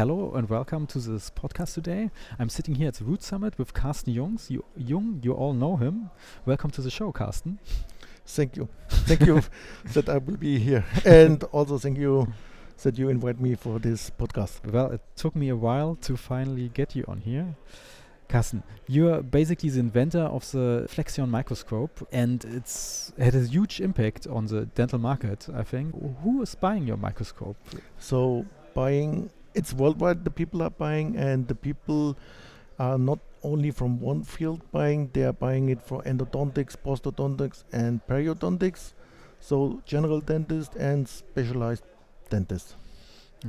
hello and welcome to this podcast today. I'm sitting here at the Root Summit with Carsten Jungs. You, Jung, you all know him. Welcome to the show, Carsten. Thank you. Thank you that I will be here. And also thank you that you invite me for this podcast. Well, it took me a while to finally get you on here. Carsten, you're basically the inventor of the Flexion microscope, and it's had a huge impact on the dental market. I think. Who is buying your microscope? So buying, it's worldwide. The people are buying, and the people are not only from one field buying. They are buying it for endodontics, prosthodontics, and periodontics. So general dentist and specialized dentist.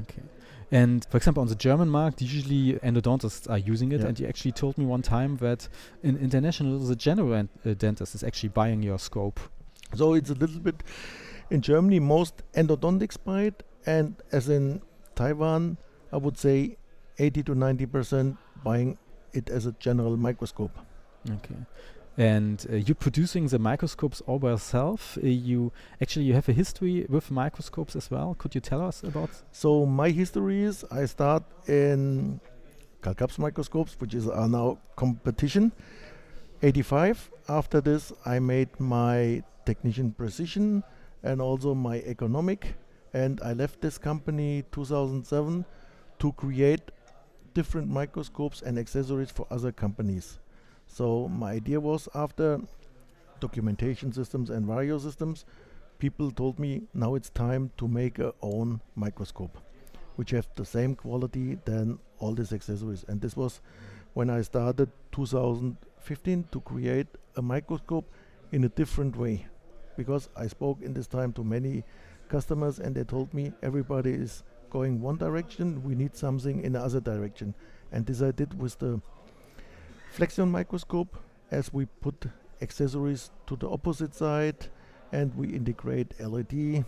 Okay. And for example, on the German market, usually endodontists are using it. Yeah. And you actually told me one time that in international, the general en- uh, dentist is actually buying your scope. So it's a little bit in Germany, most endodontics buy it, and as in Taiwan, I would say 80 to 90 percent buying it as a general microscope. Okay. And uh, you're producing the microscopes all by yourself. Uh, you actually you have a history with microscopes as well. Could you tell us about? So my history is I start in Karl Kaps microscopes, which is our now competition. 85. After this, I made my technician precision and also my economic, and I left this company 2007 to create different microscopes and accessories for other companies. So my idea was after documentation systems and vario systems, people told me now it's time to make a own microscope, which have the same quality than all these accessories. And this was when I started 2015 to create a microscope in a different way, because I spoke in this time to many customers and they told me everybody is going one direction, we need something in the other direction. And this I did with the Flexion microscope as we put accessories to the opposite side and we integrate LED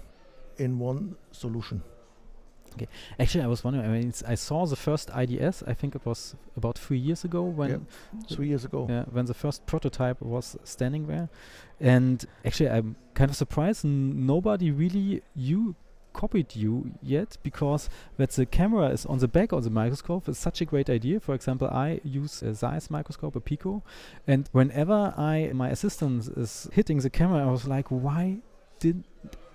in one solution. Okay. Actually, I was wondering. I mean, I saw the first IDS. I think it was about three years ago when Three years ago. Yeah, when the first prototype was standing there. And actually, I'm kind of surprised nobody really you copied you yet because that the camera is on the back of the microscope is such a great idea. For example, I use a Zeiss microscope, a Pico, and whenever I my assistant is hitting the camera, I was like, why didn't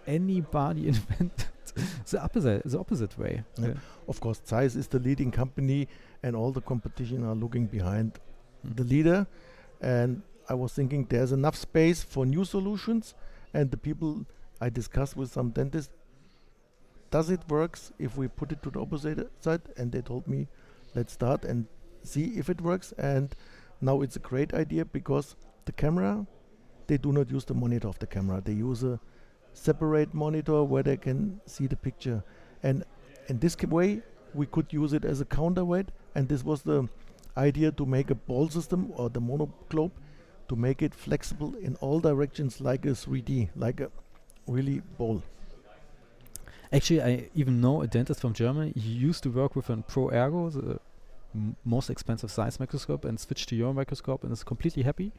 anybody invent the opposite the opposite way? Yeah. Of course, Zeiss is the leading company and all the competition are looking behind Mm. the leader. And I was thinking there's enough space for new solutions. And the people I discussed with some dentists, does it works if we put it to the opposite side? And they told me, let's start and see if it works. And now it's a great idea because the camera, they do not use the monitor of the camera. They use a separate monitor where they can see the picture. And in this way, we could use it as a counterweight. And this was the idea to make a ball system or the monoglobe to make it flexible in all directions like a 3D, like a really ball. Actually, I even know a dentist from Germany. He used to work with a Pro Ergo, the most expensive Zeiss microscope, and switched to your microscope, and is completely happy.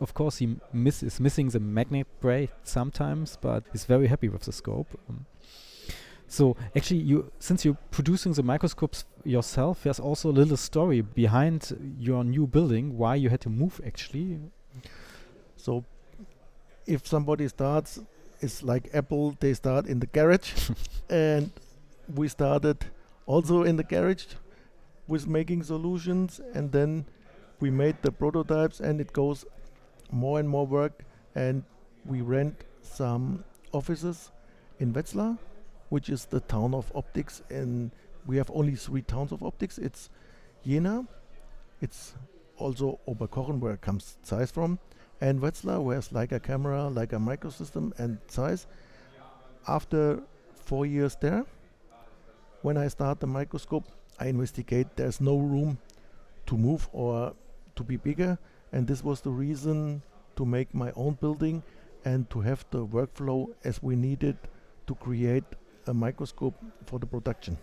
Of course, he miss is missing the magnet braid sometimes, but he's very happy with the scope. Um, so actually, you since you're producing the microscopes yourself, there's also a little story behind your new building. Why you had to move actually? So if somebody starts, it's like Apple, they start in the garage. and we started also in the garage with making solutions. And then we made the prototypes and it goes more and more work. And we rent some offices in Wetzlar, which is the town of optics. And we have only three towns of optics. It's Jena, it's also Oberkochen, where comes Zeiss from, and Wetzlar, it's Leica camera, Leica microsystem, and Zeiss. After four years there, when I start the microscope, I investigate there's no room to move or to be bigger, and this was the reason to make my own building and to have the workflow as we needed to create a microscope for the production.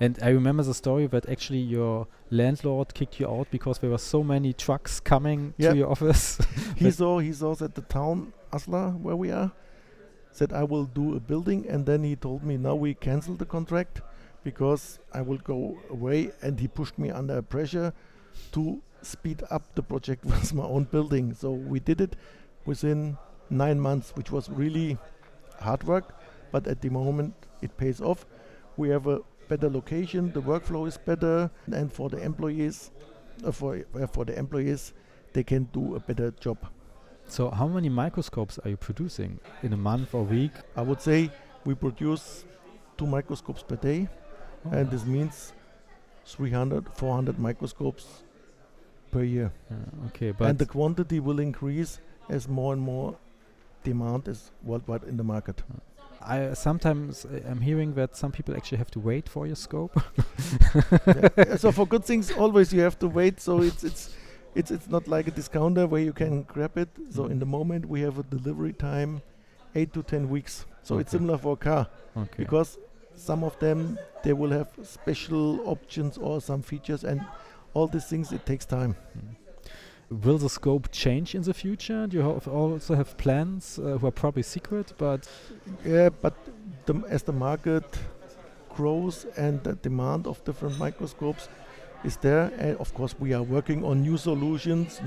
And I remember the story that actually your landlord kicked you out because there were so many trucks coming Yeah. to your office. he saw he saw that the town Asslar where we are said I will do a building and then he told me now we cancel the contract because I will go away, and he pushed me under pressure to speed up the project with my own building. So we did it within nine months, which was really hard work, but at the moment it pays off. We have a better location, the workflow is better, and for the employees, uh, for uh, for the employees, they can do a better job. So how many microscopes are you producing in a month or week? I would say we produce two microscopes per day, Oh, and this means 300, 400 microscopes per year. okay, but and the quantity will increase as more and more demand is worldwide in the market. I sometimes I'm hearing that some people actually have to wait for your scope. Yeah, so for good things, always you have to wait. So it's it's it's it's not like a discounter where you can grab it. So mm. in the moment we have a delivery time, eight to ten weeks. So it's similar for a car okay. because some of them they will have special options or some features and all these things it takes time. Mm. Will the scope change in the future? Do you have also have plans uh, who are probably secret, but Yeah, but the, as the market grows and the demand of different microscopes is there, and of course we are working on new solutions,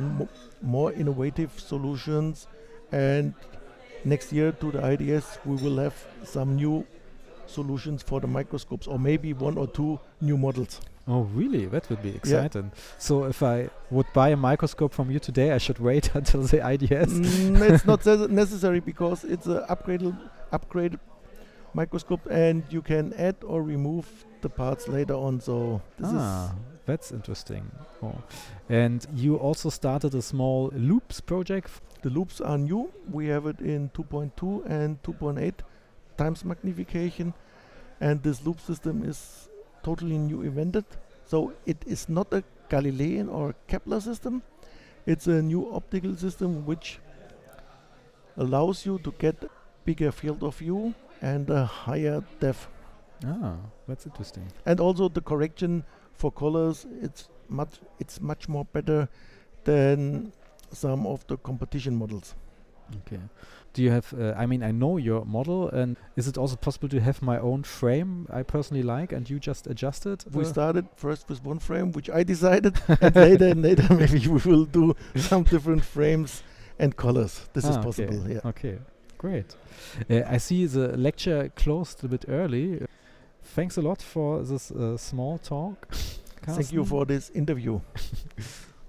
more innovative solutions, and next year to the IDS we will have some new solutions for the microscopes, or maybe one or two new models. Oh really? That would be exciting. So if I would buy a microscope from you today, I should wait until the IDS. Mm, it's not necessary because it's a upgraded upgraded microscope, and you can add or remove the parts later on. So this ah, that's interesting. Oh. And you also started a small loops project. the loops are new. We have it in 2.2 and 2.8 times magnification, and this loop system is totally new invented. So it is not a Galilean or Kepler system. It's a new optical system which allows you to get bigger field of view and a higher depth. Ah, that's interesting. and also the correction for colors it's much it's much more better than some of the competition models Okay. Do you have? Uh, I mean, I know your model, and is it also possible to have my own frame I personally like, and you just adjust it? we Uh, started first with one frame which i decided and later and later maybe we will do some different frames and colors this is Ah, okay. possible yeah Okay, great. Uh, I see the lecture closed a bit early. Thanks a lot for this uh, small talk. thank you for this interview